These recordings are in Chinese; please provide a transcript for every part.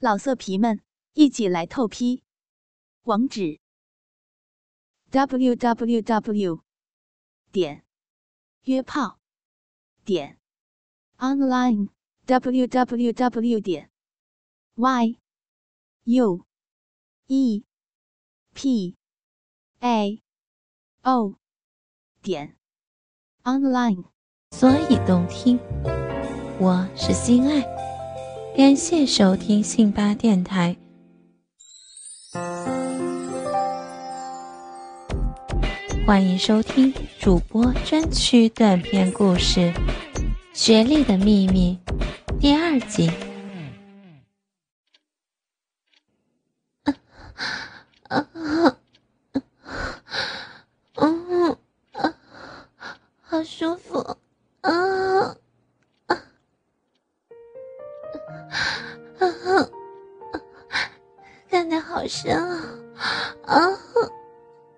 老色皮们，一起来透批！网址：w w w 点约炮点 online w w w 点 y u e p a o 点 online。所以动听，我是心爱。感谢收听信巴电台，欢迎收听主播专区短篇故事《学历的秘密》第二集。啊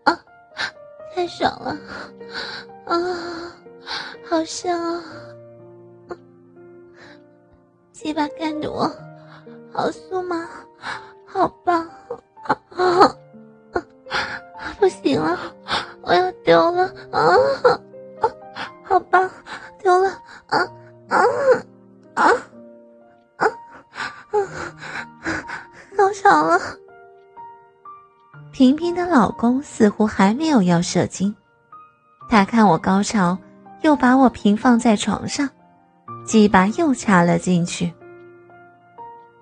啊！太爽了！啊，好香啊！鸡巴干的我好酥麻，好棒！啊啊！不行了，我要丢了！啊啊！好棒！丢了啊啊啊啊啊！高潮了。平平的老公似乎还没有要射精，他看我高潮，又把我平放在床上，鸡巴又插了进去。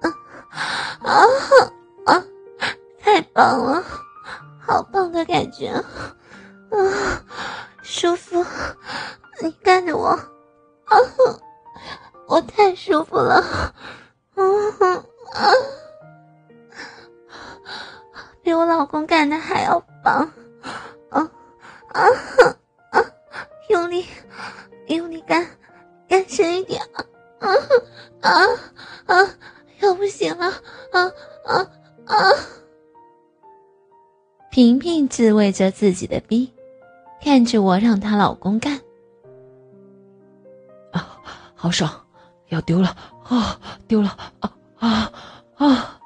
啊啊啊！太棒了，好棒的感觉，啊，舒服。你干着我，啊，我太舒服了，用力，用力干，干深一点，啊啊啊！要不行了，啊啊啊！萍萍自慰着自己的逼，看着我让她老公干。啊好爽，要丢了啊！丢了啊啊啊！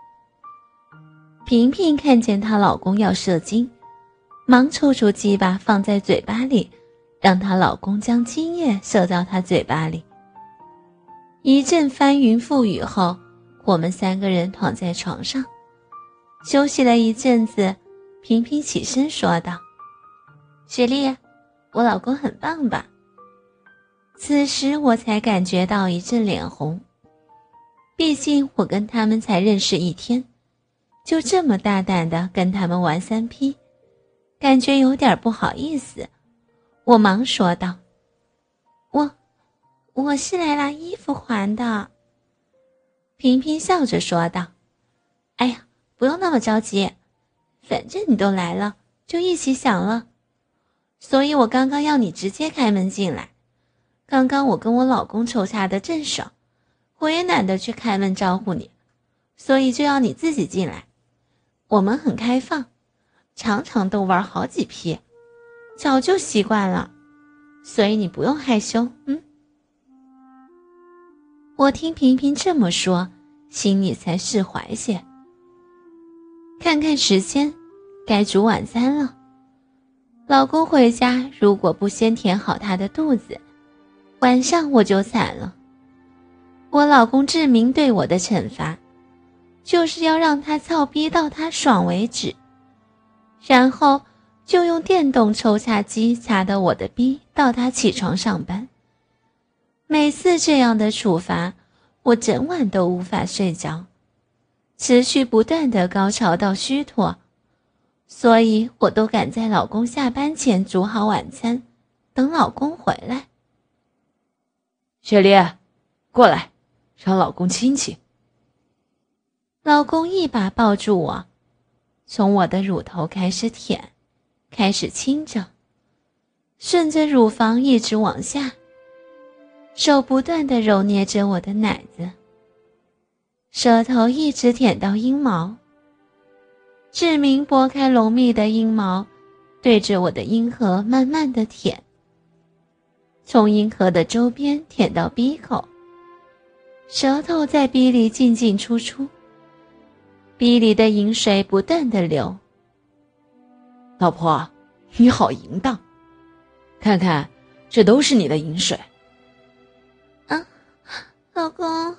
萍萍看见她老公要射精，忙抽出鸡巴放在嘴巴里，让她老公将精液射到她嘴巴里。一阵翻云覆雨后，我们三个人躺在床上休息了一阵子。萍萍起身说道：“雪莉，我老公很棒吧？”此时我才感觉到一阵脸红，毕竟我跟他们才认识一天，就这么大胆的跟他们玩三 P，感觉有点不好意思。我忙说道：“我，我是来拿衣服还的。”萍萍笑着说道：“哎呀，不用那么着急，反正你都来了，就一起享乐。所以我刚刚要你直接开门进来。”刚刚我跟我老公抽插的正爽，我也懒得去开门招呼你，所以就要你自己进来。我们很开放，常常都玩好几批，早就习惯了，所以你不用害羞。嗯，我听萍萍这么说，心里才释怀些。看看时间，该煮晚餐了。老公回家如果不先填好他的肚子。晚上我就惨了。我老公志明对我的惩罚，就是要让他操逼到他爽为止，然后就用电动抽插机插到我的逼到他起床上班。每次这样的处罚，我整晚都无法睡着，持续不断的高潮到虚脱，所以我都赶在老公下班前煮好晚餐，等老公回来。雪莉，过来，让老公亲亲。老公一把抱住我，从我的乳头开始舔，开始亲着，顺着乳房一直往下，手不断的揉捏着我的奶子，舌头一直舔到阴毛。志明拨开浓密的阴毛，对着我的阴核慢慢的舔。从阴核的周边舔到鼻口，舌头在鼻里进进出出，逼里的饮水不断的流。老婆，你好淫荡！看看，这都是你的饮水。啊，老公，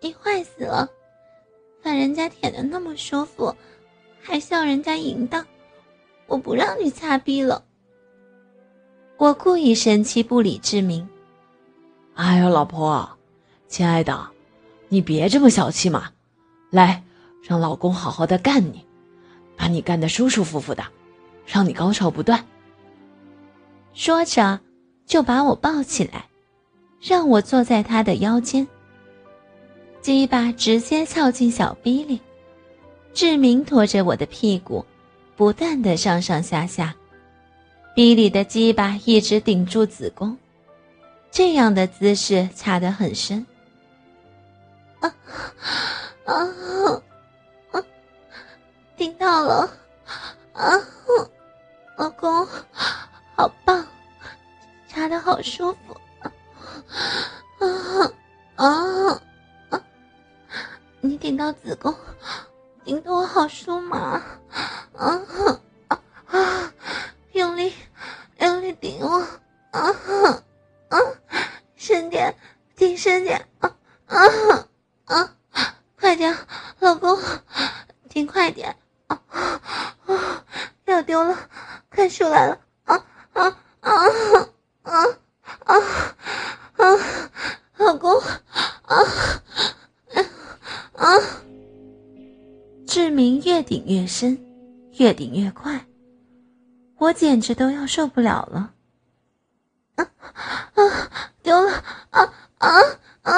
你坏死了！把人家舔的那么舒服，还笑人家淫荡，我不让你擦逼了。我故意生气，不理志明。哎呦，老婆，亲爱的，你别这么小气嘛！来，让老公好好的干你，把你干的舒舒服服的，让你高潮不断。说着，就把我抱起来，让我坐在他的腰间。鸡巴直接翘进小逼里，志明拖着我的屁股，不断的上上下下。逼里的鸡巴一直顶住子宫，这样的姿势插得很深。啊 啊！好了！啊，老公，好棒，插的好舒服！啊啊啊！你顶到子宫，老公，啊，啊！志明越顶越深，越顶越快，我简直都要受不了了。啊啊！丢了啊啊啊！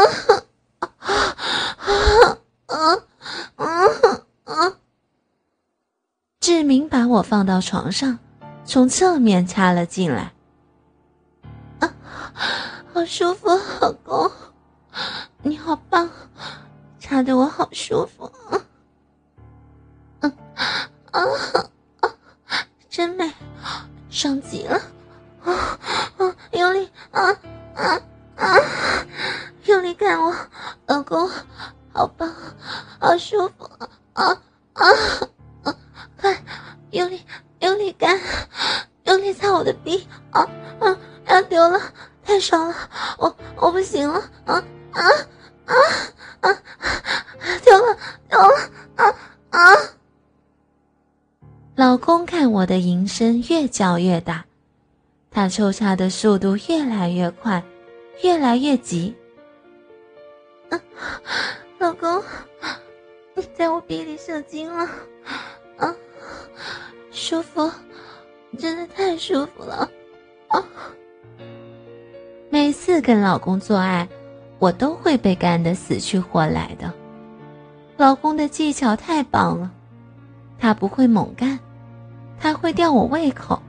志明把我放到床上，从侧面插了进来。啊！好舒服，老公，你好棒，插的我好舒服。嗯啊啊，真美。爽极了，啊啊！用力啊丢了丢了啊啊！老公看我的淫声越叫越大，他抽插的速度越来越快，越来越急。老公，你在我鼻里射精了，啊，舒服，真的太舒服了，啊！每次跟老公做爱，我都会被干得死去活来的。老公的技巧太棒了，他不会猛干。他会吊我胃口，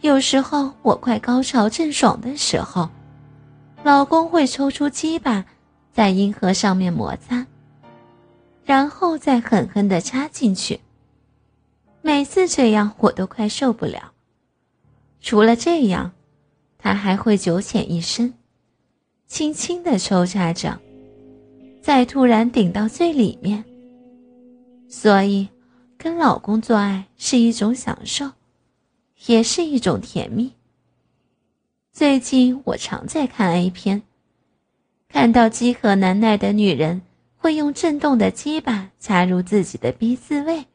有时候我快高潮正爽的时候，老公会抽出鸡巴，在阴核上面摩擦，然后再狠狠的插进去。每次这样我都快受不了。除了这样，他还会九浅一深，轻轻的抽插着，再突然顶到最里面。所以。跟老公做爱是一种享受，也是一种甜蜜。最近我常在看 A 片，看到饥渴难耐的女人会用震动的鸡巴插入自己的 B 字位，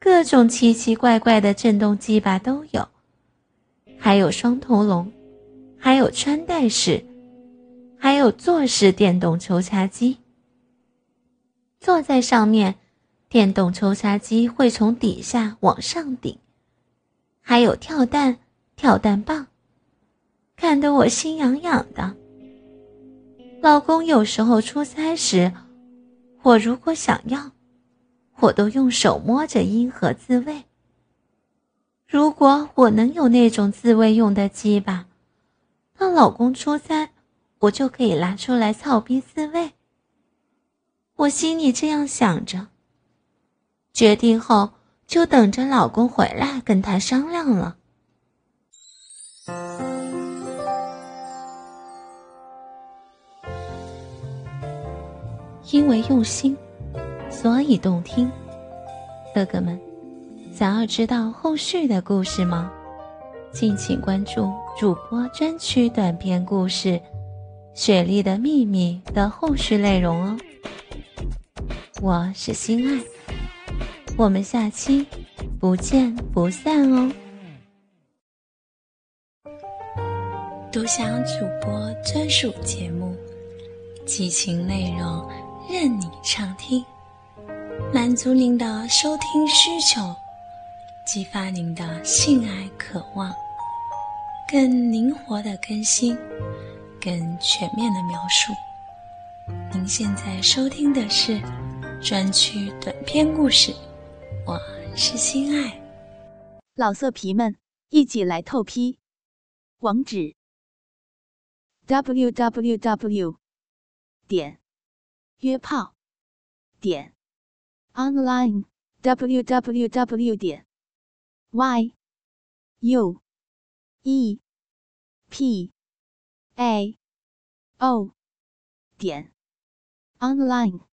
各种奇奇怪怪的震动鸡巴都有，还有双头龙，还有穿戴式，还有坐式电动抽插机，坐在上面。电动抽插机会从底下往上顶，还有跳蛋、跳蛋棒，看得我心痒痒的。老公有时候出差时，我如果想要，我都用手摸着阴核自慰。如果我能有那种自慰用的鸡巴，那老公出差，我就可以拿出来操逼自慰。我心里这样想着。决定后，就等着老公回来跟他商量了。因为用心，所以动听。哥哥们，想要知道后续的故事吗？敬请关注主播专区短篇故事《雪莉的秘密》的后续内容哦。我是心爱，我们下期不见不散哦。独享主播专属节目，激情内容任你畅听。满足您的收听需求，激发您的性爱渴望，更灵活的更新，更全面的描述。您现在收听的是专区短篇故事，我是心爱。老色皮们，一起来透批！网址：w w w. 点约炮点。online www 点 y u e p a. O. 点。Online。